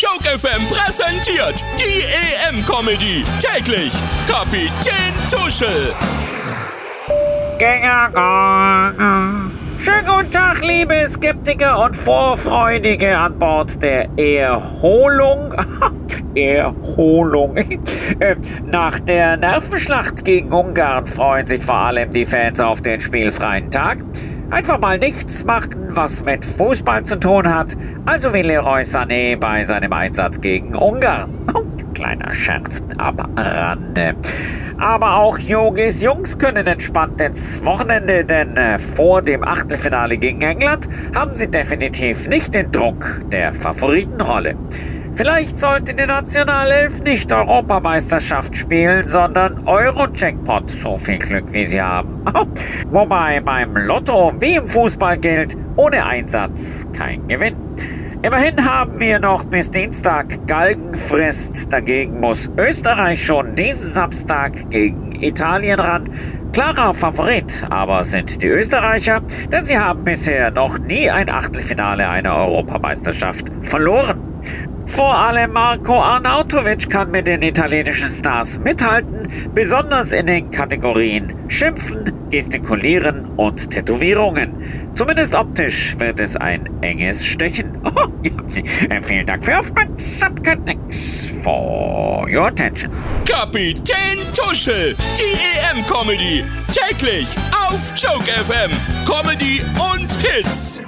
Joke FM präsentiert die EM-Comedy. Täglich Kapitän Tuschel. Schönen guten Tag, liebe Skeptiker und Vorfreudige an Bord der Erholung. Erholung. Nach der Nervenschlacht gegen Ungarn freuen sich vor allem die Fans auf den spielfreien Tag. Einfach mal nichts machen, was mit Fußball zu tun hat. Also wie Leroy Sané bei seinem Einsatz gegen Ungarn. Kleiner Scherz am Rande. Aber auch Yogis Jungs können entspannt ins Wochenende, denn äh, vor dem Achtelfinale gegen England haben sie definitiv nicht den Druck der Favoritenrolle. Vielleicht sollte die Nationalelf nicht Europameisterschaft spielen, sondern Euro-Jackpot. So viel Glück, wie sie haben. Wobei beim Lotto wie im Fußball gilt, ohne Einsatz kein Gewinn. Immerhin haben wir noch bis Dienstag Galgenfrist. Dagegen muss Österreich schon diesen Samstag gegen Italien ran. Klarer Favorit aber sind die Österreicher, denn sie haben bisher noch nie ein Achtelfinale einer Europameisterschaft verloren. Vor allem Marco Arnautovic kann mit den italienischen Stars mithalten, besonders in den Kategorien Schimpfen, Gestikulieren und Tätowierungen. Zumindest optisch wird es ein enges Stechen. Oh, ja. Vielen Dank für Aufmerksamkeit. Thanks for your attention. Kapitän Tuschel, die EM-Comedy. Täglich auf Joke FM. Comedy und Hits.